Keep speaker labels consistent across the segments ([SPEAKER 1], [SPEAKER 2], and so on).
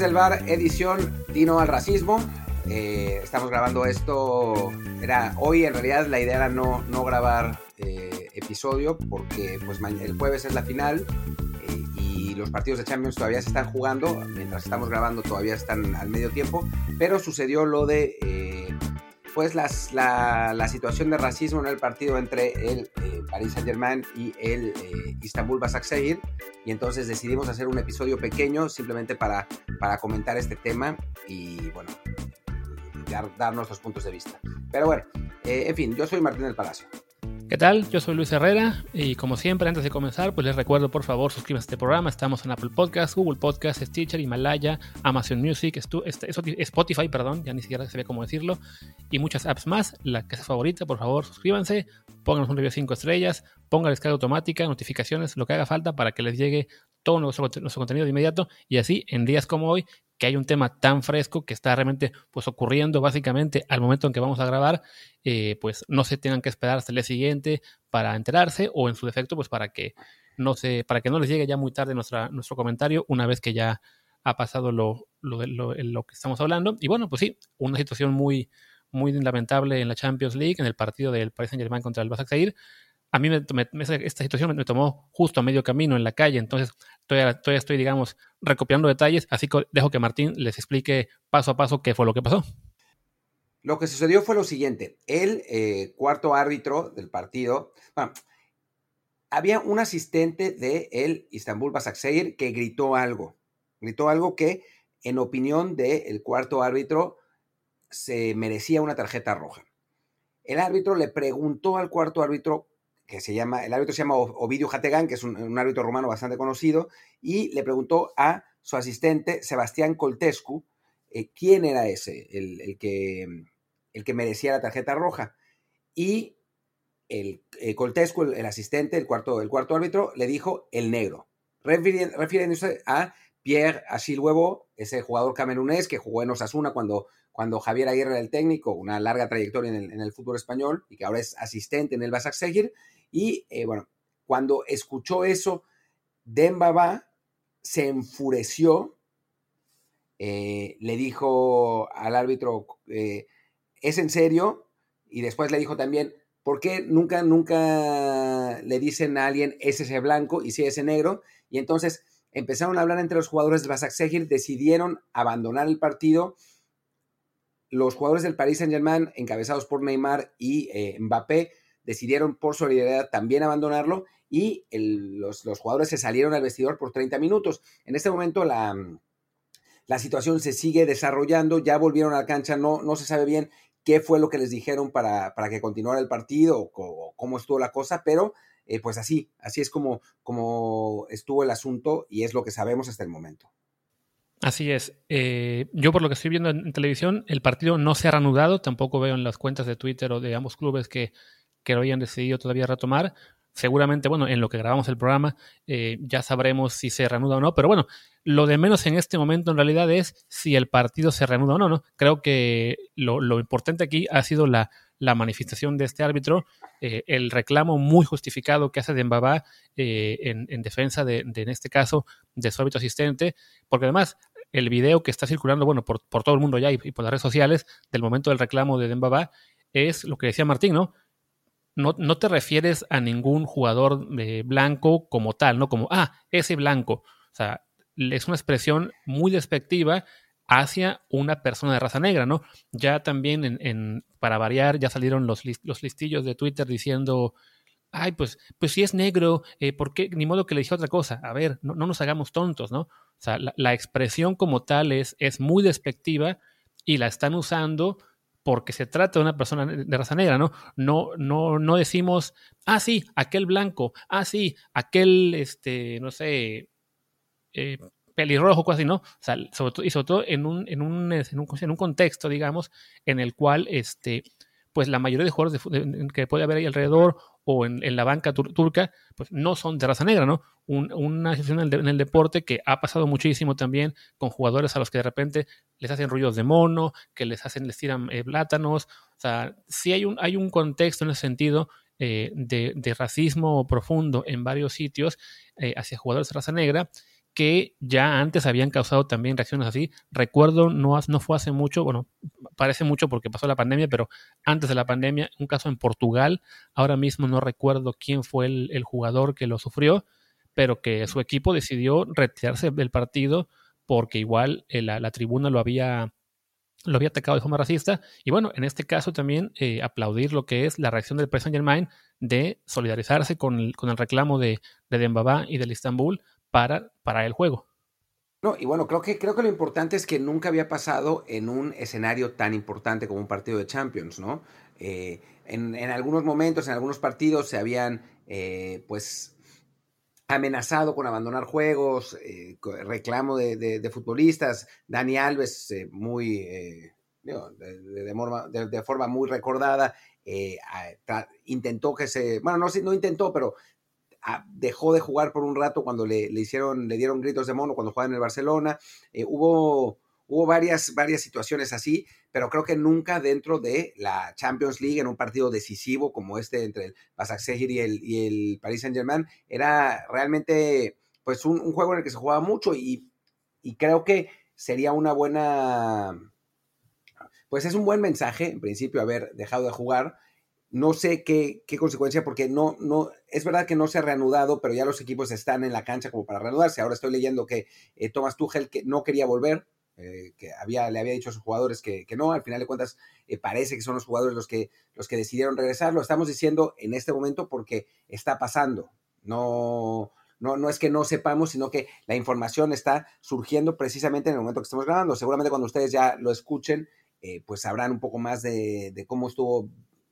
[SPEAKER 1] El bar, edición Dino al racismo. Eh, estamos grabando esto. Era hoy, en realidad, la idea era no, no grabar eh, episodio porque pues, el jueves es la final eh, y los partidos de Champions todavía se están jugando. Mientras estamos grabando, todavía están al medio tiempo. Pero sucedió lo de pues las, la, la, situación de racismo en el partido entre el Paris Saint Germain y el eh, Istanbul Basaksehir y entonces decidimos hacer un episodio pequeño simplemente para, para comentar este tema y bueno, dar, nuestros puntos de vista. Pero bueno, eh, en fin, yo soy Martín del Palacio.
[SPEAKER 2] ¿Qué tal? Yo soy Luis Herrera y como siempre antes de comenzar pues les recuerdo por favor suscríbanse a este programa, estamos en Apple Podcasts, Google Podcasts, Stitcher, Himalaya, Amazon Music, este, Spotify, perdón, ya ni siquiera sabía cómo decirlo, y muchas apps más, la que sea favorita, por favor suscríbanse, pónganos un review 5 estrellas, pongan descarga automática, notificaciones, lo que haga falta para que les llegue todo nuestro, contenido de inmediato y así en días como hoy que hay un tema tan fresco que está realmente pues ocurriendo básicamente al momento en que vamos a grabar, eh, pues no se tengan que esperar hasta el día siguiente para enterarse o en su defecto pues para que no se, para que no les llegue ya muy tarde nuestra, nuestro comentario una vez que ya ha pasado lo, lo, lo, que estamos hablando. Y bueno, pues sí, una situación muy, muy lamentable en la Champions League, en el partido del Paris Saint Germain contra el Basaksehir a mí esta situación me, tomó justo a medio camino en la calle, entonces todavía, estoy, digamos, recopiando detalles, así que dejo que Martín les explique paso a paso qué fue lo que pasó.
[SPEAKER 1] Lo que sucedió fue lo siguiente, el eh, cuarto árbitro del partido, bueno, había un asistente de el Istanbul Basaksehir que gritó algo, gritó algo que en opinión del cuarto árbitro se merecía una tarjeta roja. El árbitro le preguntó al cuarto árbitro que se llama, el árbitro se llama Ovidio Jategán, que es un, árbitro rumano bastante conocido, y le preguntó a su asistente, Sebastián Coltescu, eh, quién era ese, el, que, el que merecía la tarjeta roja. Y el, eh, Coltescu, el, asistente, el cuarto, el cuarto árbitro, le dijo el negro, refiriéndose a Pierre Achille ese jugador camerunés que jugó en Osasuna cuando, cuando Javier Aguirre era el técnico, una larga trayectoria en el, en el fútbol español y que ahora es asistente en el Basaksehir, y eh, bueno, cuando escuchó eso, Dembaba se enfureció, eh, le dijo al árbitro, eh, ¿es en serio? Y después le dijo también, ¿por qué nunca, nunca le dicen a alguien es ese blanco y si es ese negro? Y entonces empezaron a hablar entre los jugadores del Basaksehir, decidieron abandonar el partido. Los jugadores del Paris Saint-Germain, encabezados por Neymar y Mbappé, decidieron por solidaridad también abandonarlo y los, jugadores se salieron al vestidor por 30 minutos. En este momento la, la situación se sigue desarrollando, ya volvieron a la cancha, no, no se sabe bien qué fue lo que les dijeron para, para que continuara el partido o, cómo estuvo la cosa, pero eh, pues así, así es como, como estuvo el asunto y es lo que sabemos hasta el momento.
[SPEAKER 2] Así es. Eh, yo por lo que estoy viendo en, televisión, el partido no se ha reanudado, tampoco veo en las cuentas de Twitter o de ambos clubes que que lo hayan decidido todavía retomar. Seguramente, bueno, en lo que grabamos el programa eh, ya sabremos si se reanuda o no, pero bueno, lo de menos en este momento en realidad es si el partido se reanuda o no, ¿no? Creo que lo, importante aquí ha sido la, manifestación de este árbitro, eh, el reclamo muy justificado que hace de Mbaba eh, en, defensa de, en este caso, de su árbitro asistente, porque además el video que está circulando, bueno, por, por todo el mundo ya y, por las redes sociales del momento del reclamo de Dembaba es lo que decía Martín, ¿no? No, te refieres a ningún jugador de blanco como tal, ¿no? Como, ah, ese blanco. O sea, es una expresión muy despectiva hacia una persona de raza negra, ¿no? Ya también, en, para variar, ya salieron los, los listillos de Twitter diciendo, ay, pues, pues si es negro, eh, ¿por qué? Ni modo que le dije otra cosa. A ver, no, nos hagamos tontos, ¿no? O sea, la, la, expresión como tal es, es muy despectiva y la están usando porque se trata de una persona de raza negra, ¿no? No, no, no decimos, ah, sí, aquel blanco, ah, sí, aquel, este, no sé, eh, pelirrojo, casi, ¿no? O sea, sobre todo, y sobre todo en un, en un, en un contexto, digamos, en el cual, este, pues la mayoría de jugadores que puede haber ahí alrededor o en, la banca turca, pues no son de raza negra, ¿no? una situación en el, deporte que ha pasado muchísimo también con jugadores a los que de repente les hacen ruidos de mono, que les hacen, les tiran eh, plátanos. O sea, sí hay un, hay un contexto en ese sentido eh, de, racismo profundo en varios sitios eh, hacia jugadores de raza negra que ya antes habían causado también reacciones así. Recuerdo, no, no fue hace mucho, bueno, parece mucho porque pasó la pandemia, pero antes de la pandemia, un caso en Portugal, ahora mismo no recuerdo quién fue el, jugador que lo sufrió, pero que su equipo decidió retirarse del partido porque igual eh, la, tribuna lo había lo había atacado de forma racista. Y bueno, en este caso también eh, aplaudir lo que es la reacción del Paris Saint de solidarizarse con el, con el reclamo de, de y del Istanbul para, para el juego.
[SPEAKER 1] No, y bueno, creo que, creo que lo importante es que nunca había pasado en un escenario tan importante como un partido de Champions, ¿no? Eh, en, algunos momentos, en algunos partidos se habían, eh, pues, amenazado con abandonar juegos, eh, reclamo de, futbolistas. Dani Alves, muy, de, forma muy recordada, intentó que se, bueno, no, no intentó, pero dejó de jugar por un rato cuando le, hicieron, le dieron gritos de mono cuando jugaba en el Barcelona. Eh, hubo, hubo varias, varias situaciones así, pero creo que nunca dentro de la Champions League, en un partido decisivo como este entre el Basaksehir y el, y el Paris Saint Germain, era realmente pues un, juego en el que se jugaba mucho y, y creo que sería una buena, pues es un buen mensaje, en principio, haber dejado de jugar no sé qué, qué, consecuencia, porque no, no, es verdad que no se ha reanudado, pero ya los equipos están en la cancha como para reanudarse. Ahora estoy leyendo que eh, Thomas Tuchel que no quería volver, eh, que había, le había dicho a sus jugadores que, no, al final de cuentas eh, parece que son los jugadores los que, los que decidieron regresar. Lo estamos diciendo en este momento porque está pasando. No, no, no es que no sepamos, sino que la información está surgiendo precisamente en el momento que estamos grabando. Seguramente cuando ustedes ya lo escuchen, pues sabrán un poco más de, de cómo estuvo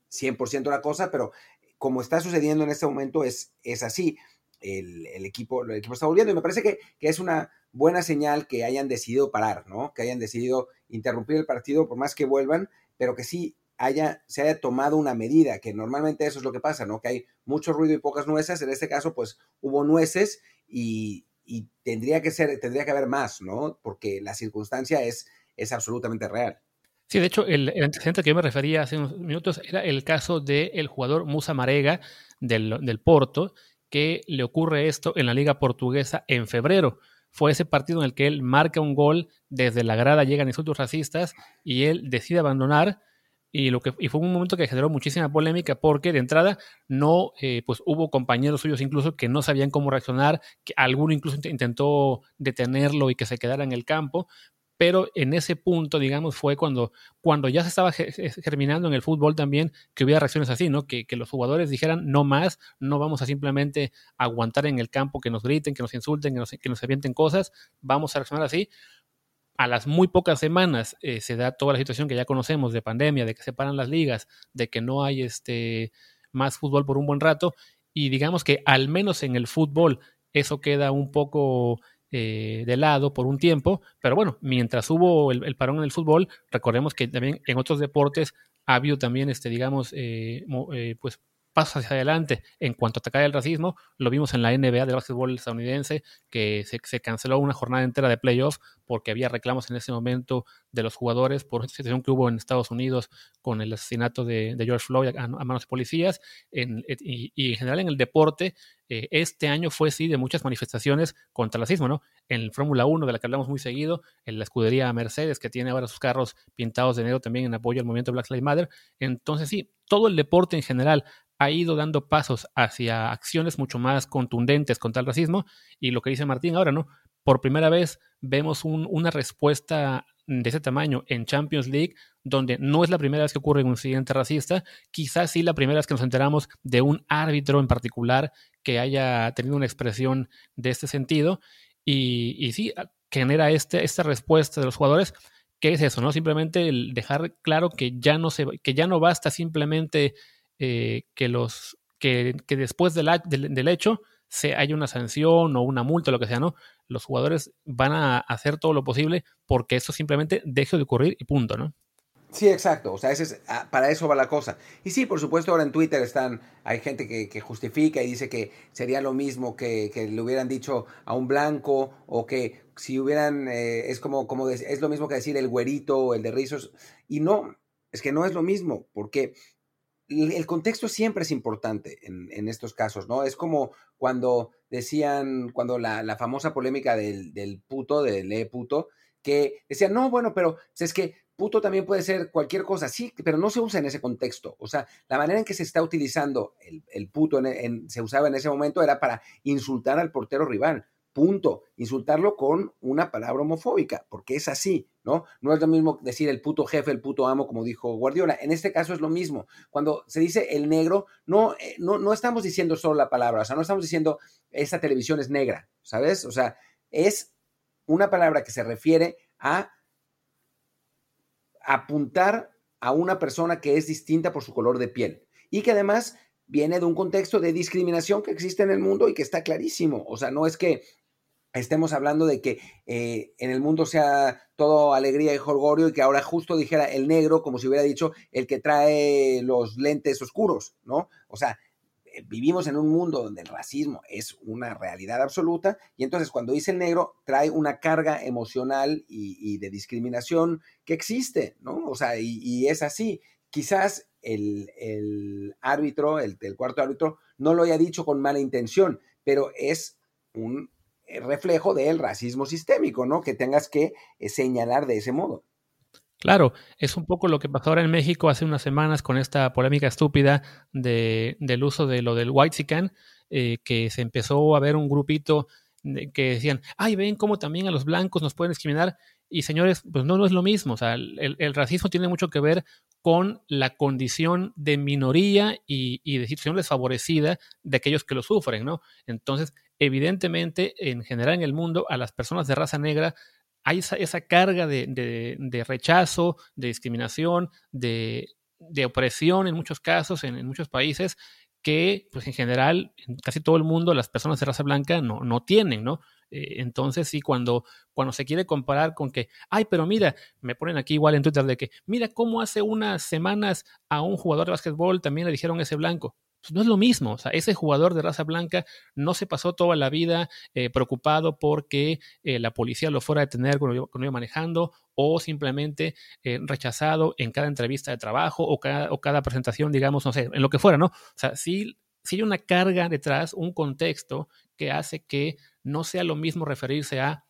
[SPEAKER 1] 100% la cosa, pero como está sucediendo en este momento es, es así. El, equipo, el equipo está volviendo y me parece que, es una buena señal que hayan decidido parar, ¿no? Que hayan decidido interrumpir el partido por más que vuelvan, pero que sí haya, se haya tomado una medida, que normalmente eso es lo que pasa, ¿no? Que hay mucho ruido y pocas nueces. En este caso, pues hubo nueces y, tendría que ser, tendría que haber más, ¿no? Porque la circunstancia es, es absolutamente real.
[SPEAKER 2] Sí, de hecho, el, antecedente que yo me refería hace unos minutos era el caso del jugador Musa Marega del, Porto, que le ocurre esto en la Liga Portuguesa en febrero. Fue ese partido en el que él marca un gol, desde la grada llegan insultos racistas y él decide abandonar. Y, lo que, y fue un momento que generó muchísima polémica porque de entrada no, eh, pues hubo compañeros suyos incluso que no sabían cómo reaccionar, que alguno incluso intentó detenerlo y que se quedara en el campo, pero en ese punto, digamos, fue cuando, cuando ya se estaba germinando en el fútbol también que hubiera reacciones así, ¿no? Que, los jugadores dijeran, no más, no vamos a simplemente aguantar en el campo que nos griten, que nos insulten, que nos, que nos avienten cosas, vamos a reaccionar así. A las muy pocas semanas eh, se da toda la situación que ya conocemos de pandemia, de que se paran las ligas, de que no hay este, más fútbol por un buen rato, y digamos que al menos en el fútbol eso queda un poco eh, de lado por un tiempo, pero bueno, mientras hubo el, parón en el fútbol, recordemos que también en otros deportes ha habido también, este, digamos, eh, eh, pues pasos hacia adelante en cuanto a atacar el racismo. Lo vimos en la NBA del básquetbol estadounidense, que se, canceló una jornada entera de playoff porque había reclamos en ese momento de los jugadores por una situación que hubo en Estados Unidos con el asesinato de, George Floyd a, manos de policías. y, en general en el deporte, eh, este año fue sí de muchas manifestaciones contra el racismo, ¿no? En Fórmula 1, de la que hablamos muy seguido, en la escudería Mercedes, que tiene ahora sus carros pintados de negro también en apoyo al movimiento Black Lives Matter. Entonces sí, todo el deporte en general ha ido dando pasos hacia acciones mucho más contundentes contra el racismo y lo que dice Martín ahora, ¿no? Por primera vez vemos una respuesta de ese tamaño en Champions League, donde no es la primera vez que ocurre un incidente racista, quizás sí la primera vez que nos enteramos de un árbitro en particular que haya tenido una expresión de este sentido, y, sí, genera este, esta respuesta de los jugadores, que es eso, ¿no? Simplemente el dejar claro que ya no, se, que ya no basta simplemente eh, que, los, que, después del, del, hecho se haya una sanción o una multa, lo que sea, ¿no? Los jugadores van a hacer todo lo posible porque eso simplemente deje de ocurrir y punto, ¿no?
[SPEAKER 1] Sí, exacto. O sea, ese ah, para eso va la cosa. Y sí, por supuesto, ahora en Twitter están, hay gente que, justifica y dice que sería lo mismo que, le hubieran dicho a un blanco o que si hubieran, eh, es como, como es lo mismo que decir el güerito o el de rizos. Y no, es que no es lo mismo, porque el contexto siempre es importante en, estos casos, ¿no? Es como cuando decían, cuando la, famosa polémica del, del, puto, del e puto, que decían, no, bueno, pero pues, es que puto también puede ser cualquier cosa, sí, pero no se usa en ese contexto. O sea, la manera en que se está utilizando el, puto, se usaba en ese momento, era para insultar al portero rival. Punto. Insultarlo con una palabra homofóbica, porque es así, ¿no? No es lo mismo decir el puto jefe, el puto amo, como dijo Guardiola. En este caso es lo mismo. Cuando se dice el negro, no, eh, no, no estamos diciendo solo la palabra, o sea, no estamos diciendo esta televisión es negra, ¿sabes? O sea, es una palabra que se refiere a apuntar a una persona que es distinta por su color de piel y que además viene de un contexto de discriminación que existe en el mundo y que está clarísimo. O sea, no es que estemos hablando de que eh, en el mundo sea todo alegría y jolgorio y que ahora justo dijera el negro como si hubiera dicho el que trae los lentes oscuros, ¿no? O sea, eh, vivimos en un mundo donde el racismo es una realidad absoluta y entonces cuando dice el negro trae una carga emocional y, de discriminación que existe, ¿no? O sea, y, es así. Quizás el, árbitro, el, el cuarto árbitro, no lo haya dicho con mala intención, pero es un eh, reflejo del racismo sistémico, ¿no? Que tengas que eh, señalar de ese modo.
[SPEAKER 2] Claro, es un poco lo que pasó ahora en México hace unas semanas con esta polémica estúpida de, del uso de lo del white eh, que se empezó a ver un grupito que decían, ay, ven cómo también a los blancos nos pueden discriminar. Y señores, pues no, no es lo mismo. O sea, el, racismo tiene mucho que ver con la condición de minoría y, de situación desfavorecida de aquellos que lo sufren, ¿no? Entonces, evidentemente, en general en el mundo, a las personas de raza negra hay esa, carga de, rechazo, de discriminación, de, opresión en muchos casos, en, muchos países, que pues en general, en casi todo el mundo, las personas de raza blanca no, no tienen, ¿no? Eh, entonces, sí, cuando, cuando se quiere comparar con que, ay, pero mira, me ponen aquí igual en Twitter de que, mira cómo hace unas semanas a un jugador de básquetbol también le dijeron ese blanco. Pues no es lo mismo. O sea, ese jugador de raza blanca no se pasó toda la vida eh, preocupado porque eh, la policía lo fuera a detener cuando, iba manejando o simplemente rechazado en cada entrevista de trabajo o cada, o cada, presentación, digamos, no sé, en lo que fuera, ¿no? O sea, sí, sí hay una carga detrás, un contexto que hace que no sea lo mismo referirse a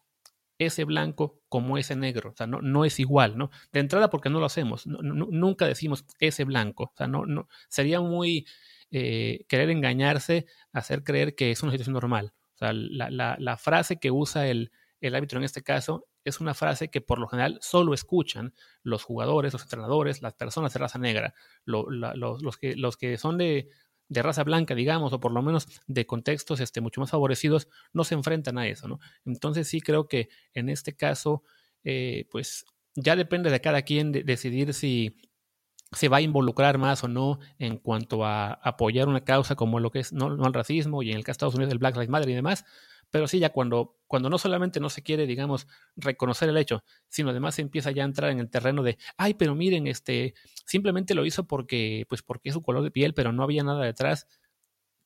[SPEAKER 2] ese blanco como ese negro. O sea, no, no es igual, ¿no? De entrada porque no lo hacemos. nunca decimos ese blanco. O sea, no, no, sería muy eh, querer engañarse, hacer creer que es una situación normal. O sea, la, frase que usa el, el árbitro en este caso es una frase que por lo general solo escuchan los jugadores, los entrenadores, las personas de raza negra, los, que, los que son de, de, raza blanca, digamos, o por lo menos de contextos este, mucho más favorecidos, no se enfrentan a eso, ¿no? Entonces sí creo que en este caso, eh, pues ya depende de cada quien decidir si se va a involucrar más o no en cuanto a apoyar una causa como lo que es no, no al racismo y en el caso de Estados Unidos el Black Lives Matter y demás, pero sí ya cuando, cuando no solamente no se quiere, digamos, reconocer el hecho, sino además se empieza ya a entrar en el terreno de, ay, pero miren, este, simplemente lo hizo porque, pues porque es su color de piel, pero no había nada detrás.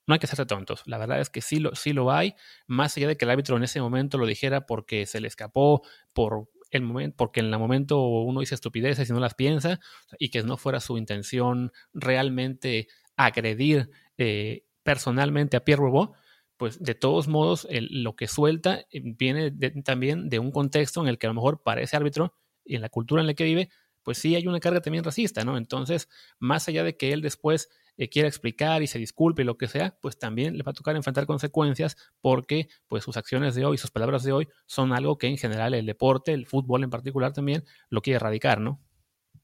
[SPEAKER 2] No hay que hacerse tontos. La verdad es que sí lo, sí lo hay, más allá de que el árbitro en ese momento lo dijera porque se le escapó, por el momento, porque en el momento uno dice estupideces y no las piensa, y que no fuera su intención realmente agredir eh, personalmente a Pierre Robot, pues de todos modos lo que suelta eh, viene también de un contexto en el que a lo mejor para ese árbitro y en la cultura en la que vive, pues sí hay una carga también racista, ¿no? Entonces, más allá de que él después eh, quiera explicar y se disculpe y lo que sea, pues también le va a tocar enfrentar consecuencias porque pues sus acciones de hoy, sus palabras de hoy son algo que en general el deporte, el fútbol en particular también lo quiere erradicar, ¿no?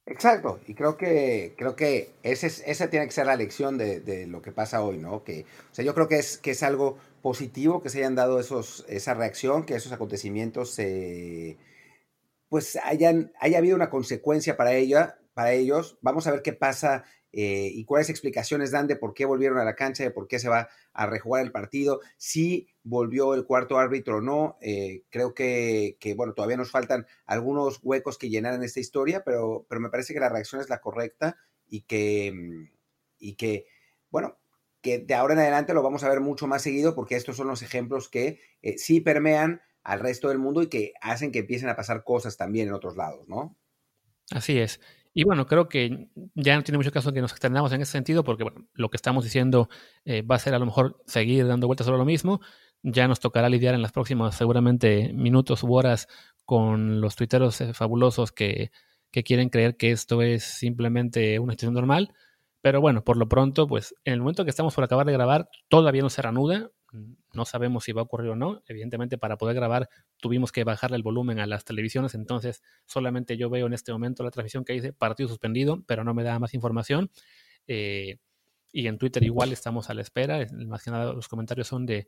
[SPEAKER 1] Exacto, y creo que, creo que esa tiene que ser la lección de, lo que pasa hoy, ¿no? Que, o sea, yo creo que es, que es algo positivo que se hayan dado esos, esa reacción, que esos acontecimientos se, pues hayan, haya habido una consecuencia para ella, para ellos. Vamos a ver qué pasa eh, y cuáles explicaciones dan de por qué volvieron a la cancha, de por qué se va a rejugar el partido, si volvió el cuarto árbitro o no. Eh, creo que, bueno, todavía nos faltan algunos huecos que llenar en esta historia, pero, pero me parece que la reacción es la correcta y que, mm, y que, bueno, que de ahora en adelante lo vamos a ver mucho más seguido porque estos son los ejemplos que eh, sí permean al resto del mundo y que hacen que empiecen a pasar cosas también en otros lados, ¿no?
[SPEAKER 2] Así es. Y bueno, creo que ya no tiene mucho caso que nos extendamos en ese sentido, porque bueno, lo que estamos diciendo eh, va a ser a lo mejor seguir dando vueltas sobre lo mismo. Ya nos tocará lidiar en las próximas, seguramente, minutos u horas con los tuiteros eh, fabulosos que, que quieren creer que esto es simplemente una situación normal. Pero bueno, por lo pronto, pues en el momento que estamos por acabar de grabar, todavía no se reanuda. No sabemos si va a ocurrir o no. Evidentemente, para poder grabar tuvimos que bajarle el volumen a las televisiones, entonces solamente yo veo en este momento la transmisión que dice partido suspendido, pero no me da más información. Eh, y en Twitter igual estamos a la espera. Más que nada los comentarios son de...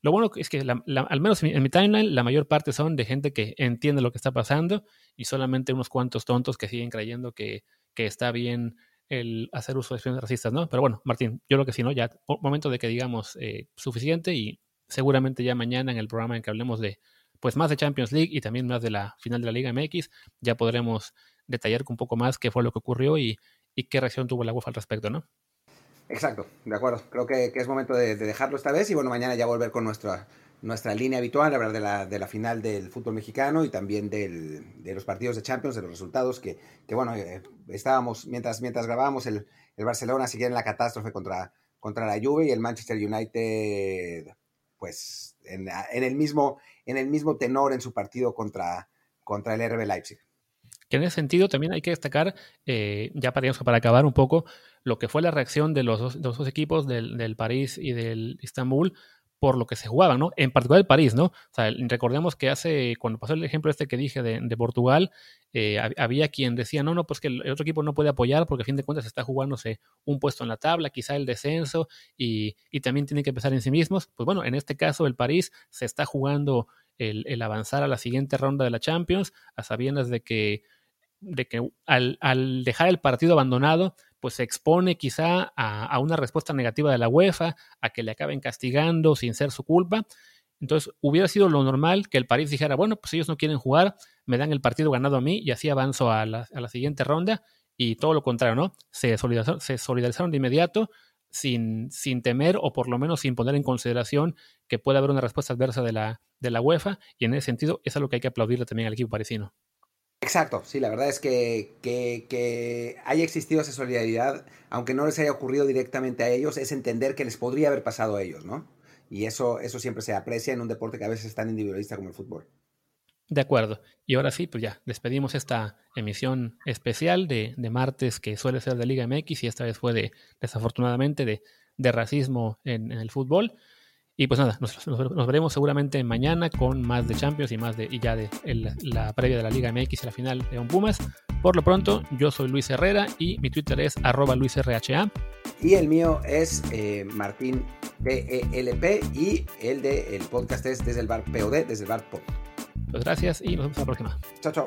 [SPEAKER 2] Lo bueno es que al menos en mi timeline la mayor parte son de gente que entiende lo que está pasando y solamente unos cuantos tontos que siguen creyendo que, que está bien el hacer uso de expresiones racistas, ¿no? Pero bueno, Martín, yo creo que sí, ¿no? Ya momento de que digamos eh, suficiente y seguramente ya mañana en el programa en que hablemos de pues más de Champions League y también más de la final de la Liga MX, ya podremos detallar un poco más qué fue lo que ocurrió y, qué reacción tuvo la UEFA al respecto, ¿no?
[SPEAKER 1] Exacto, de acuerdo. Creo que, es momento de, dejarlo esta vez y bueno, mañana ya volver con nuestra, nuestra línea habitual, hablar de la, de la final del fútbol mexicano y también del, de los partidos de Champions, de los resultados que, que bueno, eh, estábamos, mientras, mientras grabábamos, el, el Barcelona sigue en la catástrofe contra, contra la Juve y el Manchester United, pues, en, en, el, mismo, en el mismo tenor en su partido contra, contra el RB Leipzig.
[SPEAKER 2] Que en ese sentido también hay que destacar, eh, ya para, para acabar un poco, lo que fue la reacción de los dos, de equipos, del, del París y del Istanbul, por lo que se jugaba, ¿no? En particular el París, ¿no? O sea, recordemos que hace, cuando pasó el ejemplo este que dije de, Portugal, eh, había quien decía, no, no, pues que el otro equipo no puede apoyar porque a fin de cuentas está jugándose un puesto en la tabla, quizá el descenso, y, también tiene que pensar en sí mismos. Pues bueno, en este caso el París se está jugando el, avanzar a la siguiente ronda de la Champions, a sabiendas de que, de que al, al dejar el partido abandonado, pues se expone quizá a, una respuesta negativa de la UEFA, a que le acaben castigando sin ser su culpa. Entonces, hubiera sido lo normal que el París dijera, bueno, pues ellos no quieren jugar, me dan el partido ganado a mí y así avanzo a la, siguiente ronda. Y todo lo contrario, ¿no? Se solidarizaron, se solidarizaron de inmediato sin, sin, temer o por lo menos sin poner en consideración que pueda haber una respuesta adversa de la, de la UEFA. Y en ese sentido, es algo que hay que aplaudirle también al equipo parisino.
[SPEAKER 1] Exacto, sí, la verdad es que, que, haya existido esa solidaridad, aunque no les haya ocurrido directamente a ellos, es entender que les podría haber pasado a ellos, ¿no? Y eso, eso siempre se aprecia en un deporte que a veces es tan individualista como el fútbol.
[SPEAKER 2] De acuerdo. Y ahora sí, pues ya, despedimos esta emisión especial de, martes que suele ser de Liga MX y esta vez fue de, desafortunadamente, de, de racismo en el fútbol. Y pues nada, nos, veremos seguramente mañana con más de Champions y más de y ya de la previa de la Liga MX y la final de Pumas. Por lo pronto, yo soy Luis Herrera y mi Twitter es arroba luisrha.
[SPEAKER 1] Y el mío es eh, Martín DELP y el del el podcast es desde el bar POD, desde el bar POD.
[SPEAKER 2] Pues gracias y nos vemos la próxima.
[SPEAKER 1] Chao, chao.